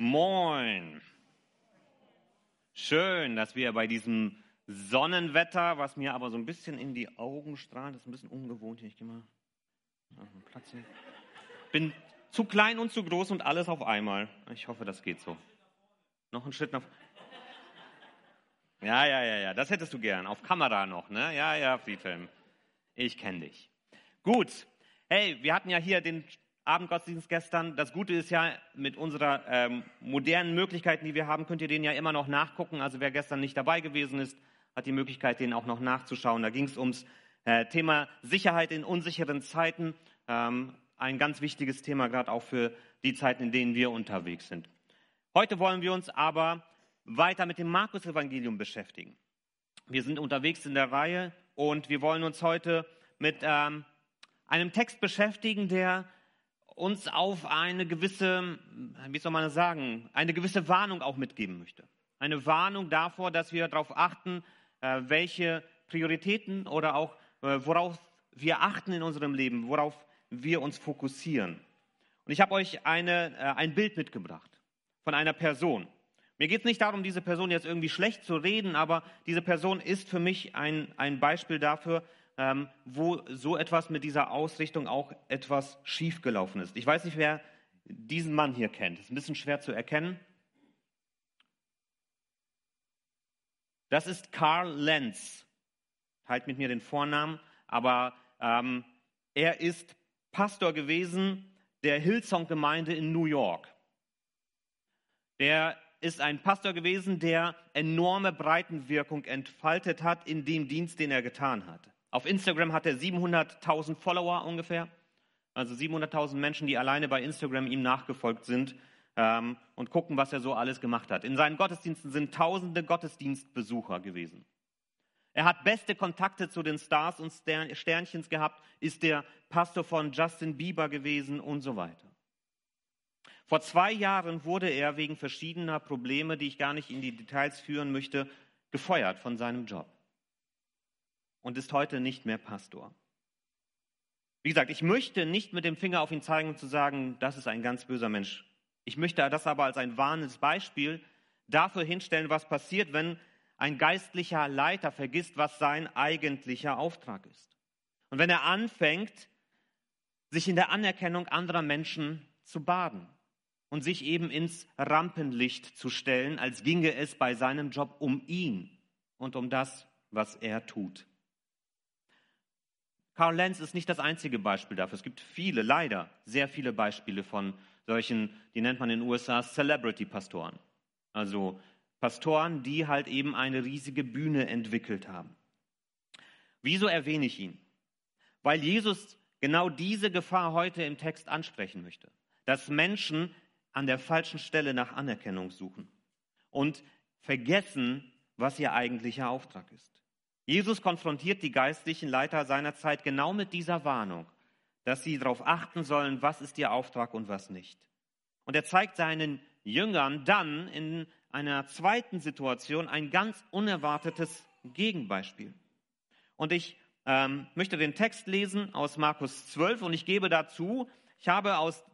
Moin. Schön, dass wir bei diesem Sonnenwetter, was mir aber so ein bisschen in die Augen strahlt, ist ein bisschen ungewohnt hier. Ich gehe mal Platz hier. Bin zu klein und zu groß und alles auf einmal. Ich hoffe, das geht so. Noch einen Schritt nach. Ja, ja, ja, ja, das hättest du gern. Auf Kamera noch, ne? Ja, ja, Friedhelm. Ich kenne dich. Gut. Hey, wir hatten ja hier den Abendgottesdienst gestern. Das Gute ist ja, mit unserer ähm, modernen Möglichkeiten, die wir haben, könnt ihr den ja immer noch nachgucken. Also wer gestern nicht dabei gewesen ist, hat die Möglichkeit, den auch noch nachzuschauen. Da ging es ums äh, Thema Sicherheit in unsicheren Zeiten. Ähm, ein ganz wichtiges Thema, gerade auch für die Zeiten, in denen wir unterwegs sind. Heute wollen wir uns aber weiter mit dem Markus-Evangelium beschäftigen. Wir sind unterwegs in der Reihe und wir wollen uns heute mit ähm, einem Text beschäftigen, der uns auf eine gewisse, wie soll man das sagen, eine gewisse Warnung auch mitgeben möchte. Eine Warnung davor, dass wir darauf achten, äh, welche Prioritäten oder auch äh, worauf wir achten in unserem Leben, worauf wir uns fokussieren. Und ich habe euch eine, äh, ein Bild mitgebracht von einer Person. Mir geht es nicht darum, diese Person jetzt irgendwie schlecht zu reden, aber diese Person ist für mich ein, ein Beispiel dafür, wo so etwas mit dieser Ausrichtung auch etwas schiefgelaufen ist. Ich weiß nicht, wer diesen Mann hier kennt. Ist ein bisschen schwer zu erkennen. Das ist Karl Lenz. Teilt mit mir den Vornamen, aber ähm, er ist Pastor gewesen der Hillsong-Gemeinde in New York. Der ist ein Pastor gewesen, der enorme Breitenwirkung entfaltet hat in dem Dienst, den er getan hat. Auf Instagram hat er 700.000 Follower ungefähr, also 700.000 Menschen, die alleine bei Instagram ihm nachgefolgt sind ähm, und gucken, was er so alles gemacht hat. In seinen Gottesdiensten sind tausende Gottesdienstbesucher gewesen. Er hat beste Kontakte zu den Stars und Sternchens gehabt, ist der Pastor von Justin Bieber gewesen und so weiter. Vor zwei Jahren wurde er wegen verschiedener Probleme, die ich gar nicht in die Details führen möchte, gefeuert von seinem Job und ist heute nicht mehr Pastor. Wie gesagt, ich möchte nicht mit dem Finger auf ihn zeigen und zu sagen, das ist ein ganz böser Mensch. Ich möchte das aber als ein warnendes Beispiel dafür hinstellen, was passiert, wenn ein geistlicher Leiter vergisst, was sein eigentlicher Auftrag ist. Und wenn er anfängt, sich in der Anerkennung anderer Menschen zu baden und sich eben ins Rampenlicht zu stellen, als ginge es bei seinem Job um ihn und um das, was er tut. Karl Lenz ist nicht das einzige Beispiel dafür. Es gibt viele, leider sehr viele Beispiele von solchen, die nennt man in den USA Celebrity-Pastoren. Also Pastoren, die halt eben eine riesige Bühne entwickelt haben. Wieso erwähne ich ihn? Weil Jesus genau diese Gefahr heute im Text ansprechen möchte. Dass Menschen an der falschen Stelle nach Anerkennung suchen und vergessen, was ihr eigentlicher Auftrag ist. Jesus konfrontiert die geistlichen Leiter seiner Zeit genau mit dieser Warnung, dass sie darauf achten sollen, was ist ihr Auftrag und was nicht. Und er zeigt seinen Jüngern dann in einer zweiten Situation ein ganz unerwartetes Gegenbeispiel. Und ich ähm, möchte den Text lesen aus Markus 12 und ich gebe dazu, ich habe aus,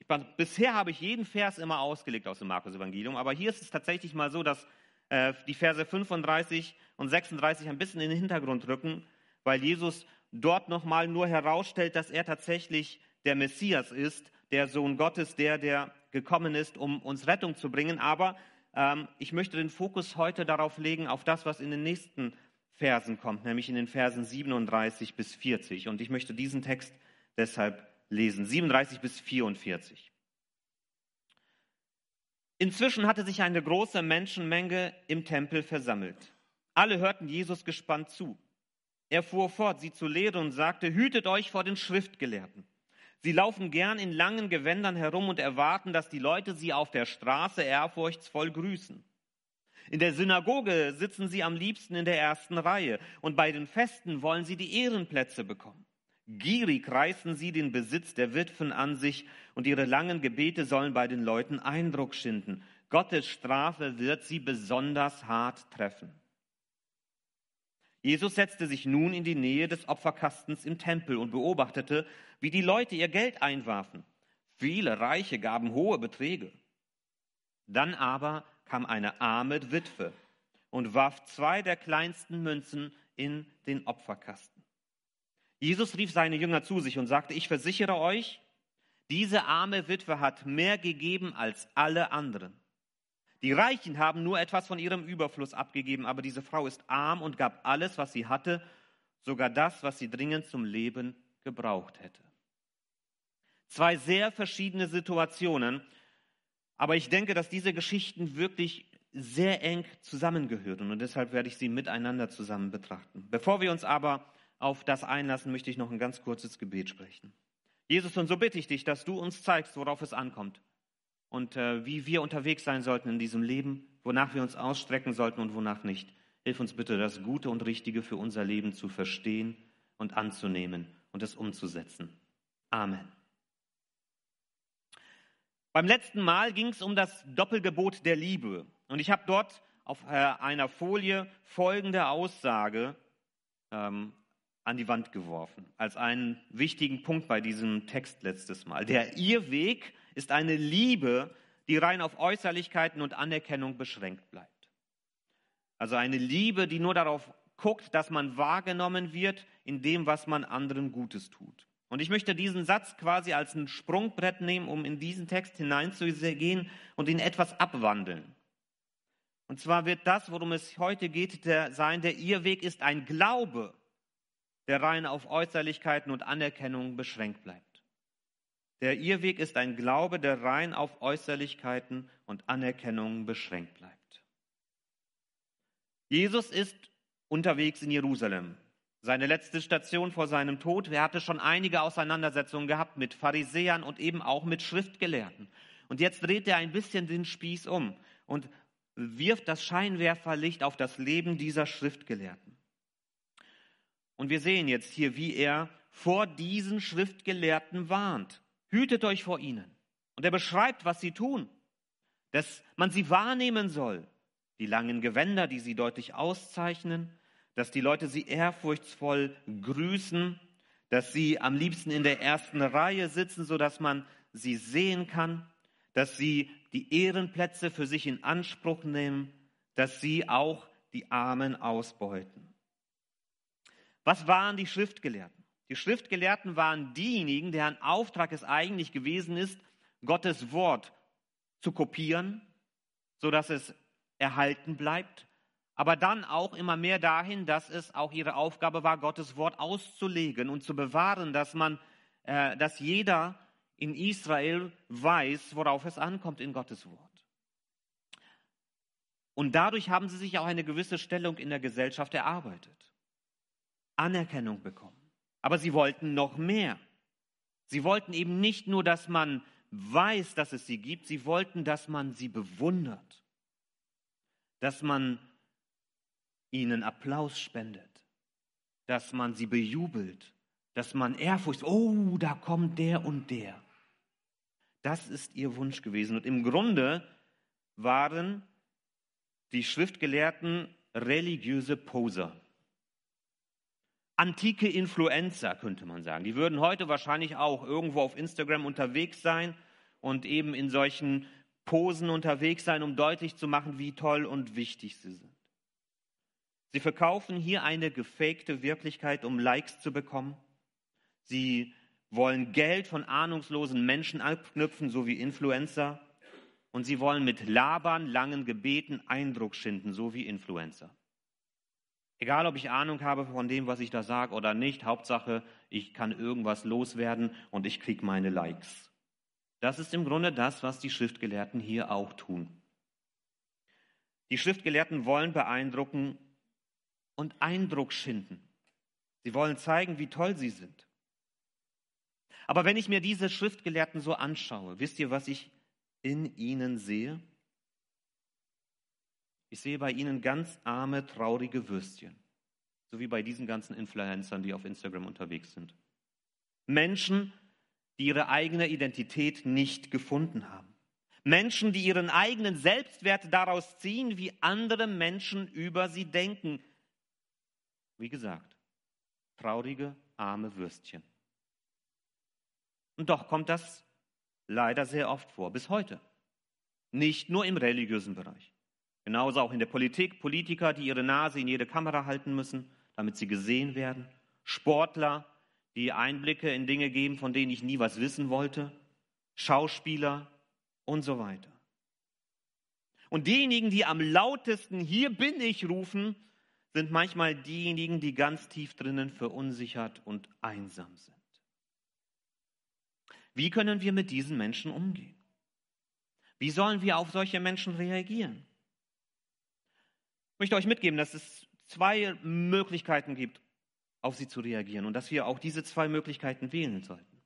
ich, bisher habe ich jeden Vers immer ausgelegt aus dem Markus-Evangelium, aber hier ist es tatsächlich mal so, dass äh, die Verse 35 und 36 ein bisschen in den Hintergrund rücken, weil Jesus dort nochmal nur herausstellt, dass er tatsächlich der Messias ist, der Sohn Gottes, der, der gekommen ist, um uns Rettung zu bringen. Aber ähm, ich möchte den Fokus heute darauf legen, auf das, was in den nächsten Versen kommt, nämlich in den Versen 37 bis 40. Und ich möchte diesen Text deshalb lesen, 37 bis 44. Inzwischen hatte sich eine große Menschenmenge im Tempel versammelt. Alle hörten Jesus gespannt zu. Er fuhr fort, sie zu lehren und sagte, hütet euch vor den Schriftgelehrten. Sie laufen gern in langen Gewändern herum und erwarten, dass die Leute sie auf der Straße ehrfurchtsvoll grüßen. In der Synagoge sitzen sie am liebsten in der ersten Reihe und bei den Festen wollen sie die Ehrenplätze bekommen. Gierig reißen sie den Besitz der Witwen an sich und ihre langen Gebete sollen bei den Leuten Eindruck schinden. Gottes Strafe wird sie besonders hart treffen. Jesus setzte sich nun in die Nähe des Opferkastens im Tempel und beobachtete, wie die Leute ihr Geld einwarfen. Viele Reiche gaben hohe Beträge. Dann aber kam eine arme Witwe und warf zwei der kleinsten Münzen in den Opferkasten. Jesus rief seine Jünger zu sich und sagte, ich versichere euch, diese arme Witwe hat mehr gegeben als alle anderen. Die Reichen haben nur etwas von ihrem Überfluss abgegeben, aber diese Frau ist arm und gab alles, was sie hatte, sogar das, was sie dringend zum Leben gebraucht hätte. Zwei sehr verschiedene Situationen, aber ich denke, dass diese Geschichten wirklich sehr eng zusammengehören und deshalb werde ich sie miteinander zusammen betrachten. Bevor wir uns aber auf das einlassen, möchte ich noch ein ganz kurzes Gebet sprechen. Jesus, und so bitte ich dich, dass du uns zeigst, worauf es ankommt und äh, wie wir unterwegs sein sollten in diesem Leben, wonach wir uns ausstrecken sollten und wonach nicht. Hilf uns bitte, das Gute und Richtige für unser Leben zu verstehen und anzunehmen und es umzusetzen. Amen. Beim letzten Mal ging es um das Doppelgebot der Liebe. Und ich habe dort auf äh, einer Folie folgende Aussage ähm, an die Wand geworfen, als einen wichtigen Punkt bei diesem Text letztes Mal. Der Irrweg ist eine Liebe, die rein auf Äußerlichkeiten und Anerkennung beschränkt bleibt. Also eine Liebe, die nur darauf guckt, dass man wahrgenommen wird in dem, was man anderen Gutes tut. Und ich möchte diesen Satz quasi als ein Sprungbrett nehmen, um in diesen Text hineinzugehen und ihn etwas abwandeln. Und zwar wird das, worum es heute geht, der, sein, der Irrweg ist ein Glaube, der rein auf Äußerlichkeiten und Anerkennung beschränkt bleibt. Der Irrweg ist ein Glaube, der rein auf Äußerlichkeiten und Anerkennung beschränkt bleibt. Jesus ist unterwegs in Jerusalem. Seine letzte Station vor seinem Tod. Er hatte schon einige Auseinandersetzungen gehabt mit Pharisäern und eben auch mit Schriftgelehrten. Und jetzt dreht er ein bisschen den Spieß um und wirft das Scheinwerferlicht auf das Leben dieser Schriftgelehrten. Und wir sehen jetzt hier, wie er vor diesen Schriftgelehrten warnt. Hütet euch vor ihnen. Und er beschreibt, was sie tun, dass man sie wahrnehmen soll. Die langen Gewänder, die sie deutlich auszeichnen, dass die Leute sie ehrfurchtsvoll grüßen, dass sie am liebsten in der ersten Reihe sitzen, sodass man sie sehen kann, dass sie die Ehrenplätze für sich in Anspruch nehmen, dass sie auch die Armen ausbeuten. Was waren die Schriftgelehrten? Die Schriftgelehrten waren diejenigen, deren Auftrag es eigentlich gewesen ist, Gottes Wort zu kopieren, sodass es erhalten bleibt, aber dann auch immer mehr dahin, dass es auch ihre Aufgabe war, Gottes Wort auszulegen und zu bewahren, dass man, äh, dass jeder in Israel weiß, worauf es ankommt in Gottes Wort. Und dadurch haben sie sich auch eine gewisse Stellung in der Gesellschaft erarbeitet, Anerkennung bekommen. Aber sie wollten noch mehr. Sie wollten eben nicht nur, dass man weiß, dass es sie gibt, sie wollten, dass man sie bewundert, dass man ihnen Applaus spendet, dass man sie bejubelt, dass man Ehrfurcht, oh, da kommt der und der. Das ist ihr Wunsch gewesen. Und im Grunde waren die Schriftgelehrten religiöse Poser antike Influencer, könnte man sagen. Die würden heute wahrscheinlich auch irgendwo auf Instagram unterwegs sein und eben in solchen Posen unterwegs sein, um deutlich zu machen, wie toll und wichtig sie sind. Sie verkaufen hier eine gefakte Wirklichkeit, um Likes zu bekommen. Sie wollen Geld von ahnungslosen Menschen abknüpfen, so wie Influencer. Und sie wollen mit Labern, langen Gebeten Eindruck schinden, so wie Influencer. Egal, ob ich Ahnung habe von dem, was ich da sage oder nicht, Hauptsache, ich kann irgendwas loswerden und ich kriege meine Likes. Das ist im Grunde das, was die Schriftgelehrten hier auch tun. Die Schriftgelehrten wollen beeindrucken und Eindruck schinden. Sie wollen zeigen, wie toll sie sind. Aber wenn ich mir diese Schriftgelehrten so anschaue, wisst ihr, was ich in ihnen sehe? Ich sehe bei ihnen ganz arme, traurige Würstchen. So wie bei diesen ganzen Influencern, die auf Instagram unterwegs sind. Menschen, die ihre eigene Identität nicht gefunden haben. Menschen, die ihren eigenen Selbstwert daraus ziehen, wie andere Menschen über sie denken. Wie gesagt, traurige, arme Würstchen. Und doch kommt das leider sehr oft vor, bis heute. Nicht nur im religiösen Bereich. Genauso auch in der Politik. Politiker, die ihre Nase in jede Kamera halten müssen, damit sie gesehen werden. Sportler, die Einblicke in Dinge geben, von denen ich nie was wissen wollte. Schauspieler und so weiter. Und diejenigen, die am lautesten hier bin ich rufen, sind manchmal diejenigen, die ganz tief drinnen verunsichert und einsam sind. Wie können wir mit diesen Menschen umgehen? Wie sollen wir auf solche Menschen reagieren? Ich möchte euch mitgeben, dass es zwei Möglichkeiten gibt, auf sie zu reagieren und dass wir auch diese zwei Möglichkeiten wählen sollten.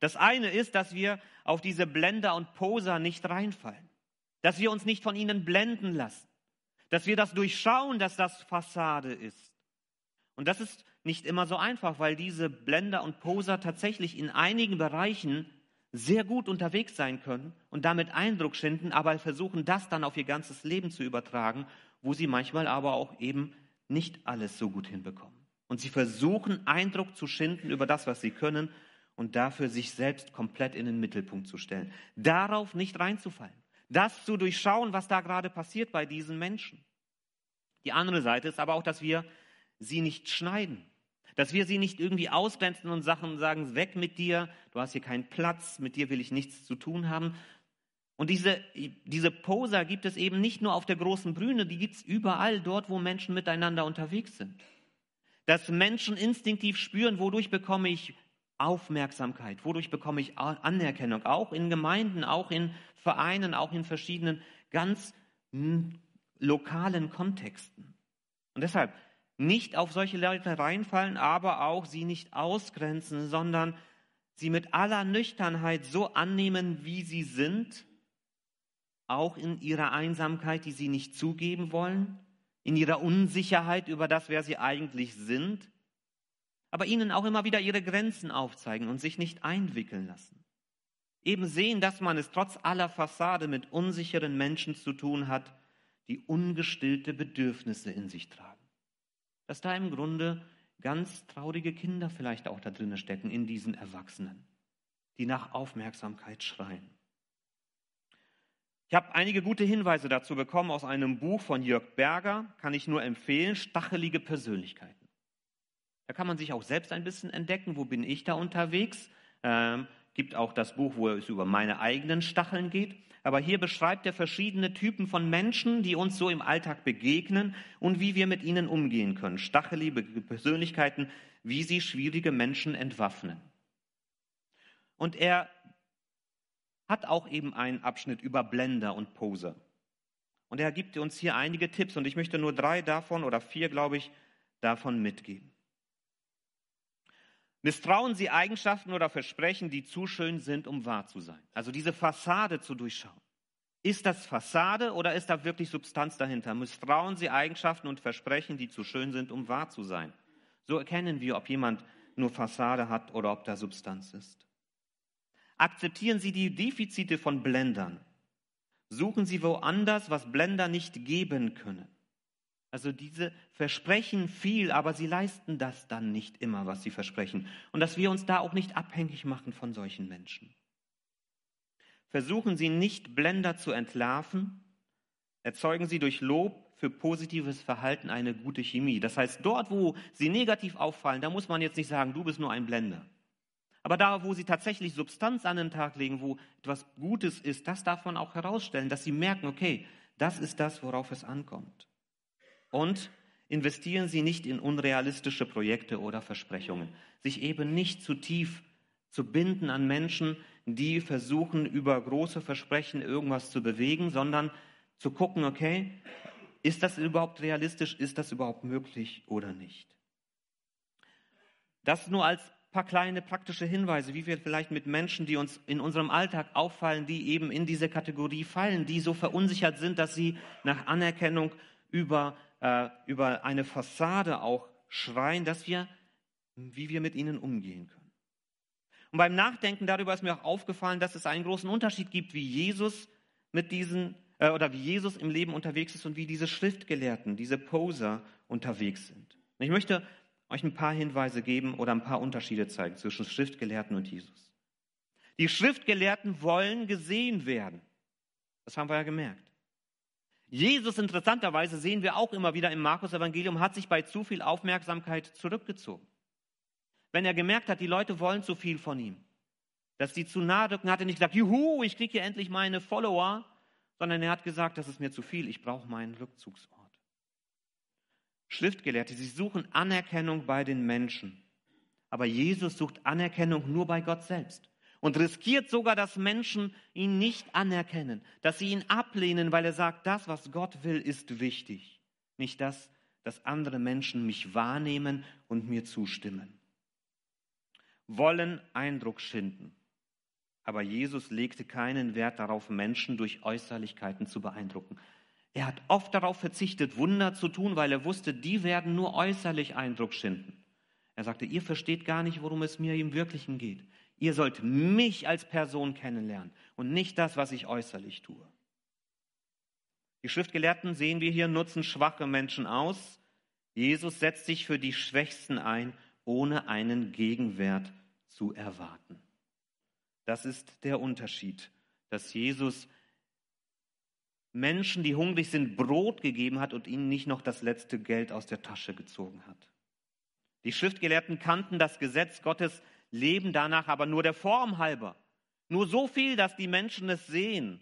Das eine ist, dass wir auf diese Blender und Poser nicht reinfallen, dass wir uns nicht von ihnen blenden lassen, dass wir das durchschauen, dass das Fassade ist. Und das ist nicht immer so einfach, weil diese Blender und Poser tatsächlich in einigen Bereichen sehr gut unterwegs sein können und damit Eindruck schinden, aber versuchen das dann auf ihr ganzes Leben zu übertragen, wo sie manchmal aber auch eben nicht alles so gut hinbekommen. Und sie versuchen Eindruck zu schinden über das, was sie können und dafür sich selbst komplett in den Mittelpunkt zu stellen. Darauf nicht reinzufallen. Das zu durchschauen, was da gerade passiert bei diesen Menschen. Die andere Seite ist aber auch, dass wir sie nicht schneiden. Dass wir sie nicht irgendwie ausgrenzen und sagen, weg mit dir, du hast hier keinen Platz, mit dir will ich nichts zu tun haben. Und diese, diese Poser gibt es eben nicht nur auf der großen Bühne, die gibt es überall dort, wo Menschen miteinander unterwegs sind. Dass Menschen instinktiv spüren, wodurch bekomme ich Aufmerksamkeit, wodurch bekomme ich Anerkennung, auch in Gemeinden, auch in Vereinen, auch in verschiedenen ganz hm, lokalen Kontexten. Und deshalb nicht auf solche Leute reinfallen, aber auch sie nicht ausgrenzen, sondern sie mit aller Nüchternheit so annehmen, wie sie sind, auch in ihrer Einsamkeit, die sie nicht zugeben wollen, in ihrer Unsicherheit über das, wer sie eigentlich sind, aber ihnen auch immer wieder ihre Grenzen aufzeigen und sich nicht einwickeln lassen. Eben sehen, dass man es trotz aller Fassade mit unsicheren Menschen zu tun hat, die ungestillte Bedürfnisse in sich tragen dass da im Grunde ganz traurige Kinder vielleicht auch da drinnen stecken in diesen Erwachsenen, die nach Aufmerksamkeit schreien. Ich habe einige gute Hinweise dazu bekommen aus einem Buch von Jörg Berger, kann ich nur empfehlen, Stachelige Persönlichkeiten. Da kann man sich auch selbst ein bisschen entdecken, wo bin ich da unterwegs. Ähm, gibt auch das Buch, wo es über meine eigenen Stacheln geht. Aber hier beschreibt er verschiedene Typen von Menschen, die uns so im Alltag begegnen und wie wir mit ihnen umgehen können. Stachelige Persönlichkeiten, wie sie schwierige Menschen entwaffnen. Und er hat auch eben einen Abschnitt über Blender und Poser. Und er gibt uns hier einige Tipps und ich möchte nur drei davon oder vier, glaube ich, davon mitgeben. Misstrauen Sie Eigenschaften oder Versprechen, die zu schön sind, um wahr zu sein. Also diese Fassade zu durchschauen. Ist das Fassade oder ist da wirklich Substanz dahinter? Misstrauen Sie Eigenschaften und Versprechen, die zu schön sind, um wahr zu sein. So erkennen wir, ob jemand nur Fassade hat oder ob da Substanz ist. Akzeptieren Sie die Defizite von Blendern. Suchen Sie woanders, was Blender nicht geben können. Also diese versprechen viel, aber sie leisten das dann nicht immer, was sie versprechen. Und dass wir uns da auch nicht abhängig machen von solchen Menschen. Versuchen Sie nicht Blender zu entlarven, erzeugen Sie durch Lob für positives Verhalten eine gute Chemie. Das heißt, dort, wo Sie negativ auffallen, da muss man jetzt nicht sagen, du bist nur ein Blender. Aber da, wo Sie tatsächlich Substanz an den Tag legen, wo etwas Gutes ist, das darf man auch herausstellen, dass Sie merken, okay, das ist das, worauf es ankommt. Und investieren Sie nicht in unrealistische Projekte oder Versprechungen. Sich eben nicht zu tief zu binden an Menschen, die versuchen, über große Versprechen irgendwas zu bewegen, sondern zu gucken, okay, ist das überhaupt realistisch? Ist das überhaupt möglich oder nicht? Das nur als paar kleine praktische Hinweise, wie wir vielleicht mit Menschen, die uns in unserem Alltag auffallen, die eben in diese Kategorie fallen, die so verunsichert sind, dass sie nach Anerkennung über äh, über eine Fassade auch schreien, dass wir, wie wir mit ihnen umgehen können. Und beim Nachdenken darüber ist mir auch aufgefallen, dass es einen großen Unterschied gibt, wie Jesus mit diesen äh, oder wie Jesus im Leben unterwegs ist und wie diese Schriftgelehrten, diese Poser unterwegs sind. Ich möchte euch ein paar Hinweise geben oder ein paar Unterschiede zeigen zwischen Schriftgelehrten und Jesus. Die Schriftgelehrten wollen gesehen werden. Das haben wir ja gemerkt. Jesus, interessanterweise, sehen wir auch immer wieder im Markus-Evangelium, hat sich bei zu viel Aufmerksamkeit zurückgezogen. Wenn er gemerkt hat, die Leute wollen zu viel von ihm, dass die zu nahe rücken, hat er nicht gesagt, juhu, ich kriege hier endlich meine Follower, sondern er hat gesagt, das ist mir zu viel, ich brauche meinen Rückzugsort. Schriftgelehrte, sie suchen Anerkennung bei den Menschen. Aber Jesus sucht Anerkennung nur bei Gott selbst und riskiert sogar, dass Menschen ihn nicht anerkennen, dass sie ihn ablehnen, weil er sagt, das, was Gott will, ist wichtig. Nicht das, dass andere Menschen mich wahrnehmen und mir zustimmen. Wollen Eindruck schinden. Aber Jesus legte keinen Wert darauf, Menschen durch Äußerlichkeiten zu beeindrucken. Er hat oft darauf verzichtet, Wunder zu tun, weil er wusste, die werden nur äußerlich Eindruck schinden. Er sagte, ihr versteht gar nicht, worum es mir im Wirklichen geht. Ihr sollt mich als Person kennenlernen und nicht das, was ich äußerlich tue. Die Schriftgelehrten sehen wir hier, nutzen schwache Menschen aus. Jesus setzt sich für die Schwächsten ein, ohne einen Gegenwert zu erwarten. Das ist der Unterschied, dass Jesus Menschen, die hungrig sind, Brot gegeben hat und ihnen nicht noch das letzte Geld aus der Tasche gezogen hat. Die Schriftgelehrten kannten das Gesetz Gottes, leben danach aber nur der Form halber. Nur so viel, dass die Menschen es sehen.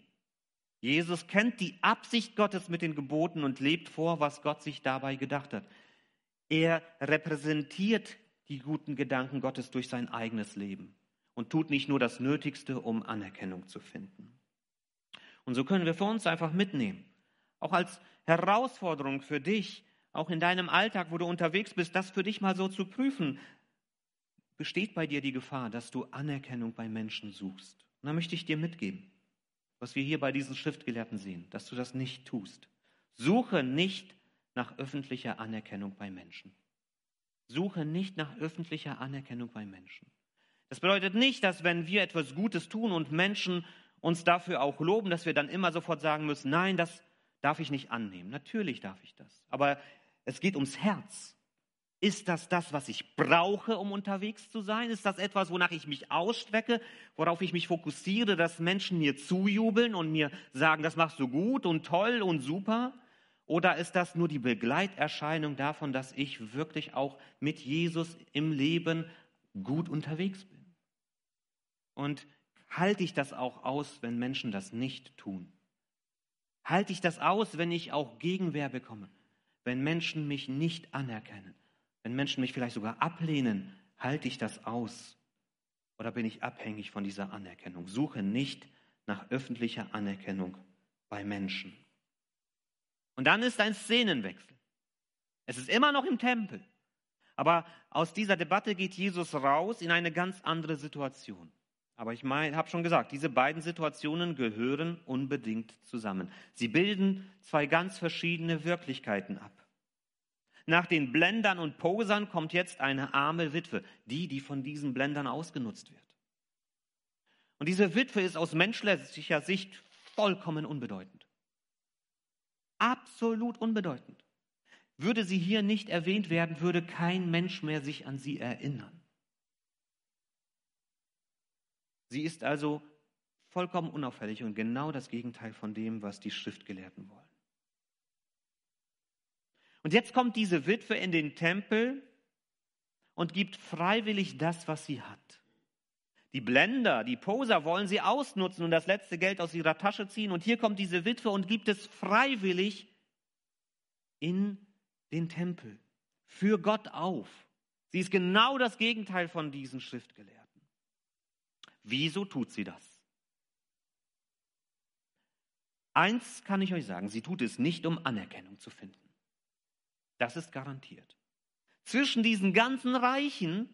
Jesus kennt die Absicht Gottes mit den Geboten und lebt vor, was Gott sich dabei gedacht hat. Er repräsentiert die guten Gedanken Gottes durch sein eigenes Leben und tut nicht nur das Nötigste, um Anerkennung zu finden. Und so können wir für uns einfach mitnehmen. Auch als Herausforderung für dich, auch in deinem Alltag, wo du unterwegs bist, das für dich mal so zu prüfen. Besteht bei dir die Gefahr, dass du Anerkennung bei Menschen suchst? Und da möchte ich dir mitgeben, was wir hier bei diesen Schriftgelehrten sehen, dass du das nicht tust. Suche nicht nach öffentlicher Anerkennung bei Menschen. Suche nicht nach öffentlicher Anerkennung bei Menschen. Das bedeutet nicht, dass wenn wir etwas Gutes tun und Menschen uns dafür auch loben, dass wir dann immer sofort sagen müssen, nein, das darf ich nicht annehmen. Natürlich darf ich das. Aber es geht ums Herz. Ist das das, was ich brauche, um unterwegs zu sein? Ist das etwas, wonach ich mich ausstrecke, worauf ich mich fokussiere, dass Menschen mir zujubeln und mir sagen, das machst du gut und toll und super? Oder ist das nur die Begleiterscheinung davon, dass ich wirklich auch mit Jesus im Leben gut unterwegs bin? Und Halte ich das auch aus, wenn Menschen das nicht tun? Halte ich das aus, wenn ich auch Gegenwehr bekomme? Wenn Menschen mich nicht anerkennen? Wenn Menschen mich vielleicht sogar ablehnen? Halte ich das aus? Oder bin ich abhängig von dieser Anerkennung? Suche nicht nach öffentlicher Anerkennung bei Menschen. Und dann ist ein Szenenwechsel. Es ist immer noch im Tempel. Aber aus dieser Debatte geht Jesus raus in eine ganz andere Situation. Aber ich habe schon gesagt, diese beiden Situationen gehören unbedingt zusammen. Sie bilden zwei ganz verschiedene Wirklichkeiten ab. Nach den Blendern und Posern kommt jetzt eine arme Witwe, die, die von diesen Blendern ausgenutzt wird. Und diese Witwe ist aus menschlicher Sicht vollkommen unbedeutend. Absolut unbedeutend. Würde sie hier nicht erwähnt werden, würde kein Mensch mehr sich an sie erinnern. Sie ist also vollkommen unauffällig und genau das Gegenteil von dem, was die Schriftgelehrten wollen. Und jetzt kommt diese Witwe in den Tempel und gibt freiwillig das, was sie hat. Die Blender, die Poser wollen sie ausnutzen und das letzte Geld aus ihrer Tasche ziehen. Und hier kommt diese Witwe und gibt es freiwillig in den Tempel, für Gott auf. Sie ist genau das Gegenteil von diesen Schriftgelehrten. Wieso tut sie das? Eins kann ich euch sagen, sie tut es nicht, um Anerkennung zu finden. Das ist garantiert. Zwischen diesen ganzen Reichen,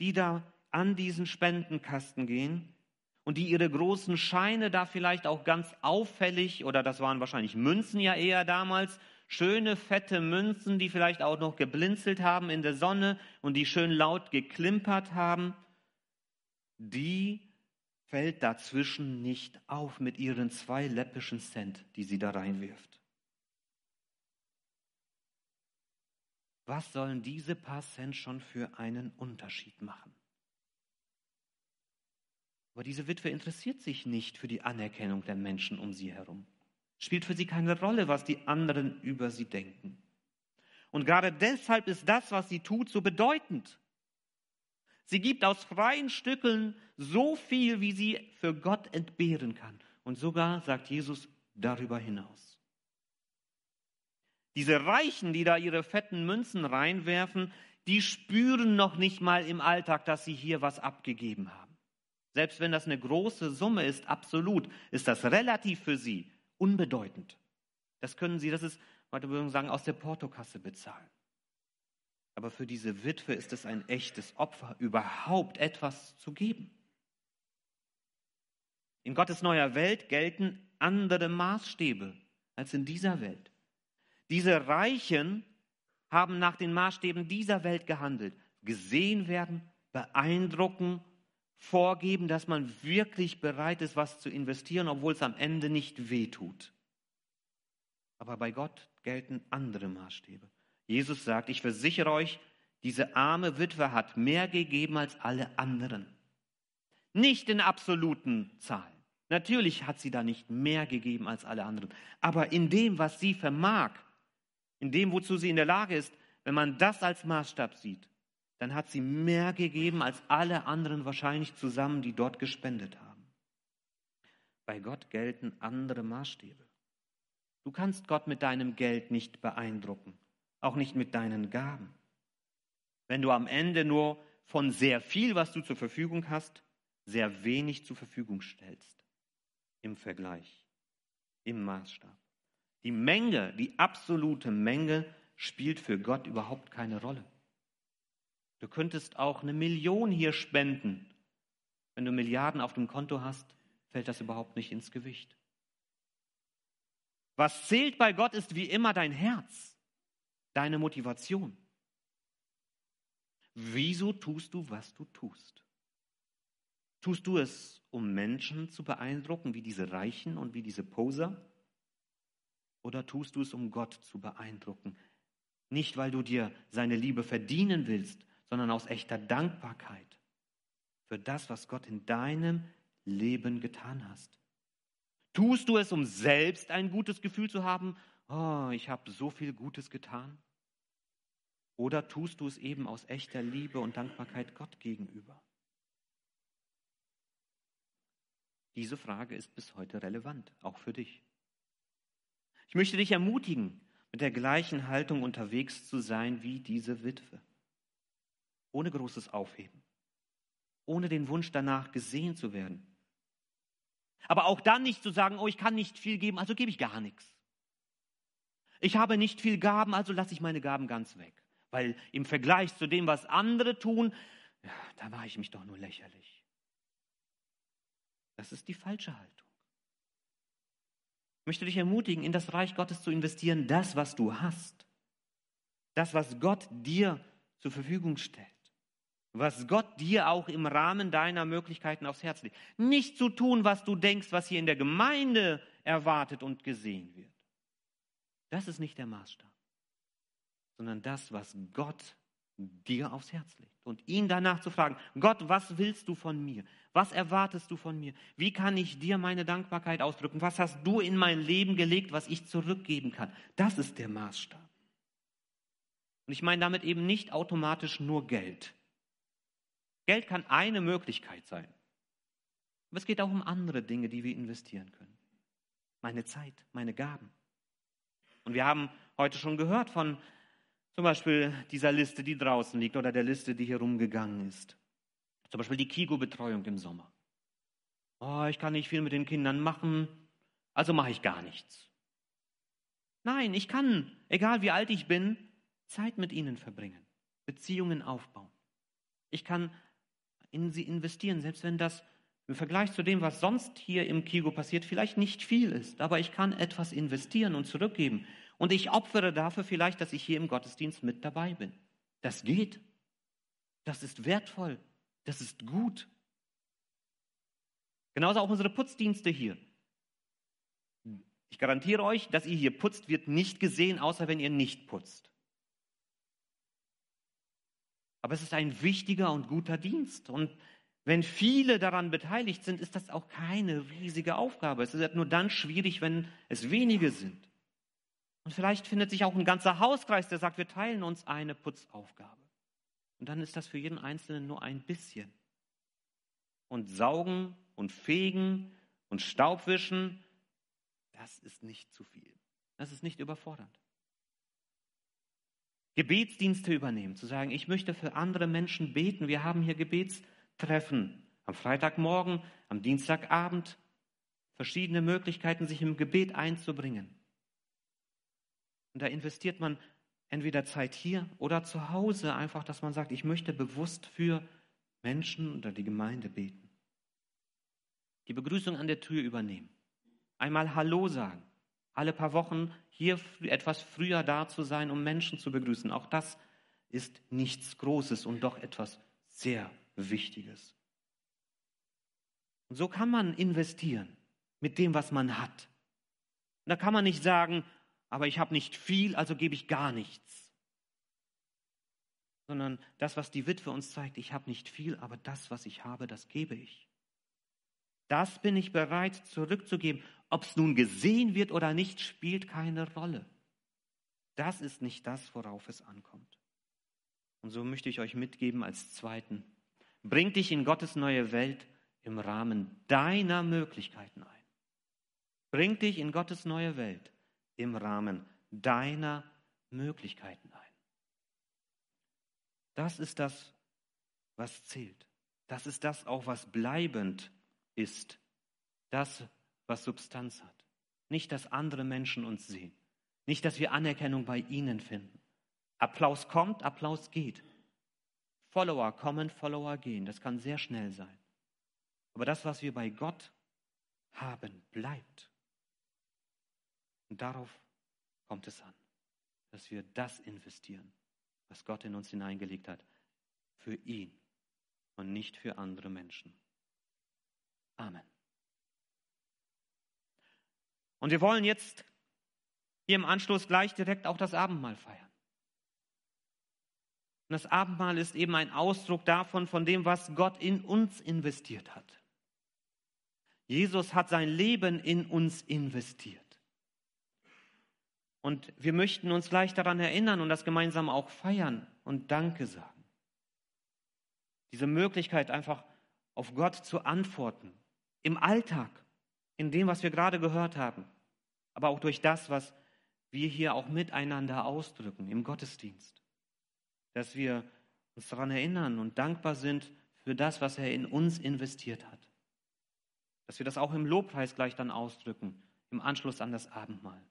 die da an diesen Spendenkasten gehen und die ihre großen Scheine da vielleicht auch ganz auffällig, oder das waren wahrscheinlich Münzen ja eher damals, schöne fette Münzen, die vielleicht auch noch geblinzelt haben in der Sonne und die schön laut geklimpert haben, die fällt dazwischen nicht auf mit ihren zwei läppischen Cent, die sie da reinwirft. Was sollen diese paar Cent schon für einen Unterschied machen? Aber diese Witwe interessiert sich nicht für die Anerkennung der Menschen um sie herum. Spielt für sie keine Rolle, was die anderen über sie denken. Und gerade deshalb ist das, was sie tut, so bedeutend. Sie gibt aus freien Stücken so viel, wie sie für Gott entbehren kann. Und sogar, sagt Jesus, darüber hinaus. Diese Reichen, die da ihre fetten Münzen reinwerfen, die spüren noch nicht mal im Alltag, dass sie hier was abgegeben haben. Selbst wenn das eine große Summe ist, absolut, ist das relativ für sie unbedeutend. Das können sie, das ist, heute würde man sagen, aus der Portokasse bezahlen. Aber für diese Witwe ist es ein echtes Opfer, überhaupt etwas zu geben. In Gottes neuer Welt gelten andere Maßstäbe als in dieser Welt. Diese Reichen haben nach den Maßstäben dieser Welt gehandelt. Gesehen werden, beeindrucken, vorgeben, dass man wirklich bereit ist, was zu investieren, obwohl es am Ende nicht wehtut. Aber bei Gott gelten andere Maßstäbe. Jesus sagt, ich versichere euch, diese arme Witwe hat mehr gegeben als alle anderen. Nicht in absoluten Zahlen. Natürlich hat sie da nicht mehr gegeben als alle anderen. Aber in dem, was sie vermag, in dem, wozu sie in der Lage ist, wenn man das als Maßstab sieht, dann hat sie mehr gegeben als alle anderen wahrscheinlich zusammen, die dort gespendet haben. Bei Gott gelten andere Maßstäbe. Du kannst Gott mit deinem Geld nicht beeindrucken auch nicht mit deinen Gaben. Wenn du am Ende nur von sehr viel, was du zur Verfügung hast, sehr wenig zur Verfügung stellst im Vergleich, im Maßstab. Die Menge, die absolute Menge spielt für Gott überhaupt keine Rolle. Du könntest auch eine Million hier spenden. Wenn du Milliarden auf dem Konto hast, fällt das überhaupt nicht ins Gewicht. Was zählt bei Gott ist wie immer dein Herz deine Motivation? Wieso tust du, was du tust? Tust du es, um Menschen zu beeindrucken, wie diese Reichen und wie diese Poser? Oder tust du es, um Gott zu beeindrucken? Nicht, weil du dir seine Liebe verdienen willst, sondern aus echter Dankbarkeit für das, was Gott in deinem Leben getan hast. Tust du es, um selbst ein gutes Gefühl zu haben oh, ich habe so viel Gutes getan? Oder tust du es eben aus echter Liebe und Dankbarkeit Gott gegenüber? Diese Frage ist bis heute relevant, auch für dich. Ich möchte dich ermutigen, mit der gleichen Haltung unterwegs zu sein wie diese Witwe. Ohne großes Aufheben. Ohne den Wunsch danach gesehen zu werden. Aber auch dann nicht zu sagen, oh, ich kann nicht viel geben, also gebe ich gar nichts. Ich habe nicht viel Gaben, also lasse ich meine Gaben ganz weg. Weil im Vergleich zu dem, was andere tun, ja, da war ich mich doch nur lächerlich. Das ist die falsche Haltung. Ich möchte dich ermutigen, in das Reich Gottes zu investieren, das, was du hast. Das, was Gott dir zur Verfügung stellt. Was Gott dir auch im Rahmen deiner Möglichkeiten aufs Herz legt. Nicht zu tun, was du denkst, was hier in der Gemeinde erwartet und gesehen wird. Das ist nicht der Maßstab, sondern das, was Gott dir aufs Herz legt. Und ihn danach zu fragen, Gott, was willst du von mir? Was erwartest du von mir? Wie kann ich dir meine Dankbarkeit ausdrücken? Was hast du in mein Leben gelegt, was ich zurückgeben kann? Das ist der Maßstab. Und ich meine damit eben nicht automatisch nur Geld. Geld kann eine Möglichkeit sein. Aber es geht auch um andere Dinge, die wir investieren können. Meine Zeit, meine Gaben. Und wir haben heute schon gehört von zum Beispiel dieser Liste, die draußen liegt oder der Liste, die hier rumgegangen ist. Zum Beispiel die Kigo-Betreuung im Sommer. Oh, ich kann nicht viel mit den Kindern machen, also mache ich gar nichts. Nein, ich kann, egal wie alt ich bin, Zeit mit ihnen verbringen, Beziehungen aufbauen. Ich kann in sie investieren, selbst wenn das im Vergleich zu dem, was sonst hier im Kigo passiert, vielleicht nicht viel ist, aber ich kann etwas investieren und zurückgeben. Und ich opfere dafür vielleicht, dass ich hier im Gottesdienst mit dabei bin. Das geht. Das ist wertvoll. Das ist gut. Genauso auch unsere Putzdienste hier. Ich garantiere euch, dass ihr hier putzt, wird nicht gesehen, außer wenn ihr nicht putzt. Aber es ist ein wichtiger und guter Dienst. Und wenn viele daran beteiligt sind, ist das auch keine riesige Aufgabe. Es ist nur dann schwierig, wenn es wenige sind. Und vielleicht findet sich auch ein ganzer Hauskreis, der sagt, wir teilen uns eine Putzaufgabe. Und dann ist das für jeden Einzelnen nur ein bisschen. Und saugen und fegen und Staubwischen, das ist nicht zu viel. Das ist nicht überfordernd. Gebetsdienste übernehmen, zu sagen, ich möchte für andere Menschen beten. Wir haben hier Gebetstreffen am Freitagmorgen, am Dienstagabend, verschiedene Möglichkeiten, sich im Gebet einzubringen. Und da investiert man entweder Zeit hier oder zu Hause, einfach, dass man sagt, ich möchte bewusst für Menschen oder die Gemeinde beten. Die Begrüßung an der Tür übernehmen. Einmal Hallo sagen. Alle paar Wochen hier etwas früher da zu sein, um Menschen zu begrüßen. Auch das ist nichts Großes und doch etwas sehr Wichtiges. Und so kann man investieren mit dem, was man hat. Und da kann man nicht sagen, aber ich habe nicht viel, also gebe ich gar nichts. Sondern das, was die Witwe uns zeigt, ich habe nicht viel, aber das, was ich habe, das gebe ich. Das bin ich bereit zurückzugeben. Ob es nun gesehen wird oder nicht, spielt keine Rolle. Das ist nicht das, worauf es ankommt. Und so möchte ich euch mitgeben als zweiten. Bring dich in Gottes neue Welt im Rahmen deiner Möglichkeiten ein. Bring dich in Gottes neue Welt im Rahmen deiner Möglichkeiten ein. Das ist das, was zählt. Das ist das auch, was bleibend ist. Das, was Substanz hat. Nicht, dass andere Menschen uns sehen. Nicht, dass wir Anerkennung bei ihnen finden. Applaus kommt, Applaus geht. Follower kommen, Follower gehen. Das kann sehr schnell sein. Aber das, was wir bei Gott haben, bleibt. Und darauf kommt es an, dass wir das investieren, was Gott in uns hineingelegt hat, für ihn und nicht für andere Menschen. Amen. Und wir wollen jetzt hier im Anschluss gleich direkt auch das Abendmahl feiern. Und das Abendmahl ist eben ein Ausdruck davon, von dem, was Gott in uns investiert hat. Jesus hat sein Leben in uns investiert. Und wir möchten uns gleich daran erinnern und das gemeinsam auch feiern und Danke sagen. Diese Möglichkeit einfach auf Gott zu antworten, im Alltag, in dem, was wir gerade gehört haben, aber auch durch das, was wir hier auch miteinander ausdrücken im Gottesdienst. Dass wir uns daran erinnern und dankbar sind für das, was er in uns investiert hat. Dass wir das auch im Lobpreis gleich dann ausdrücken, im Anschluss an das Abendmahl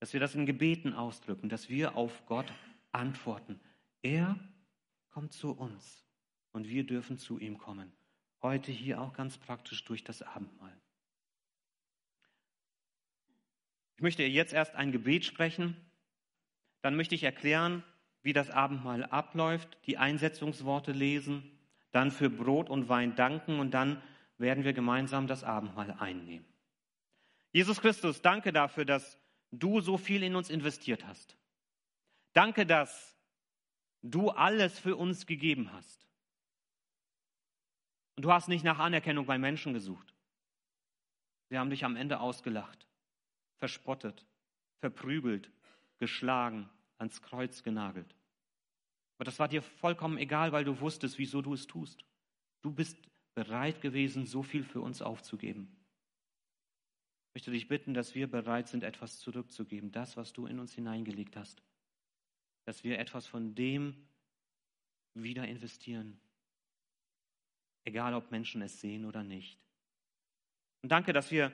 dass wir das in Gebeten ausdrücken, dass wir auf Gott antworten. Er kommt zu uns und wir dürfen zu ihm kommen. Heute hier auch ganz praktisch durch das Abendmahl. Ich möchte jetzt erst ein Gebet sprechen, dann möchte ich erklären, wie das Abendmahl abläuft, die Einsetzungsworte lesen, dann für Brot und Wein danken und dann werden wir gemeinsam das Abendmahl einnehmen. Jesus Christus, danke dafür, dass du so viel in uns investiert hast. Danke, dass du alles für uns gegeben hast. Und du hast nicht nach Anerkennung bei Menschen gesucht. Sie haben dich am Ende ausgelacht, verspottet, verprügelt, geschlagen, ans Kreuz genagelt. Aber das war dir vollkommen egal, weil du wusstest, wieso du es tust. Du bist bereit gewesen, so viel für uns aufzugeben. Ich möchte dich bitten, dass wir bereit sind, etwas zurückzugeben, das, was du in uns hineingelegt hast. Dass wir etwas von dem wieder investieren. Egal, ob Menschen es sehen oder nicht. Und danke, dass wir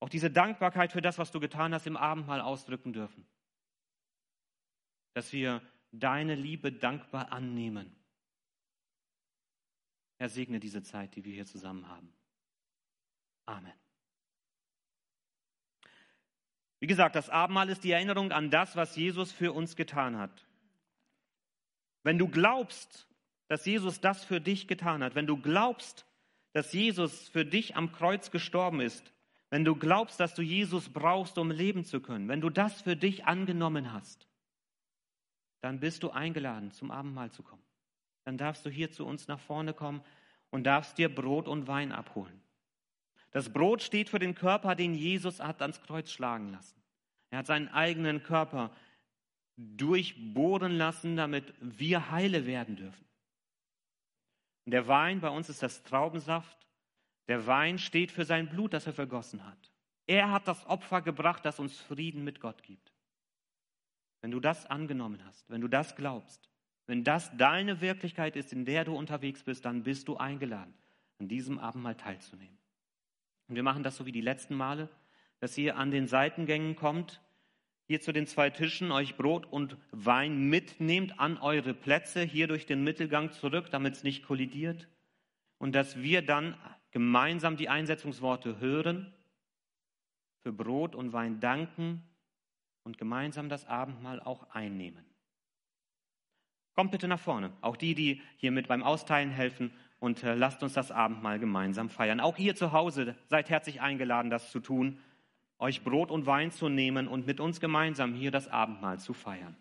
auch diese Dankbarkeit für das, was du getan hast, im Abendmahl ausdrücken dürfen. Dass wir deine Liebe dankbar annehmen. Herr, segne diese Zeit, die wir hier zusammen haben. Amen. Wie gesagt, das Abendmahl ist die Erinnerung an das, was Jesus für uns getan hat. Wenn du glaubst, dass Jesus das für dich getan hat, wenn du glaubst, dass Jesus für dich am Kreuz gestorben ist, wenn du glaubst, dass du Jesus brauchst, um leben zu können, wenn du das für dich angenommen hast, dann bist du eingeladen, zum Abendmahl zu kommen. Dann darfst du hier zu uns nach vorne kommen und darfst dir Brot und Wein abholen. Das Brot steht für den Körper, den Jesus hat ans Kreuz schlagen lassen. Er hat seinen eigenen Körper durchbohren lassen, damit wir heile werden dürfen. Und der Wein, bei uns ist das Traubensaft. Der Wein steht für sein Blut, das er vergossen hat. Er hat das Opfer gebracht, das uns Frieden mit Gott gibt. Wenn du das angenommen hast, wenn du das glaubst, wenn das deine Wirklichkeit ist, in der du unterwegs bist, dann bist du eingeladen, an diesem Abendmahl teilzunehmen. Und wir machen das so wie die letzten Male, dass ihr an den Seitengängen kommt, hier zu den zwei Tischen euch Brot und Wein mitnehmt an eure Plätze, hier durch den Mittelgang zurück, damit es nicht kollidiert. Und dass wir dann gemeinsam die Einsetzungsworte hören, für Brot und Wein danken und gemeinsam das Abendmahl auch einnehmen. Kommt bitte nach vorne, auch die, die hier mit beim Austeilen helfen und äh, lasst uns das Abendmahl gemeinsam feiern. Auch ihr zu Hause seid herzlich eingeladen, das zu tun, euch Brot und Wein zu nehmen und mit uns gemeinsam hier das Abendmahl zu feiern.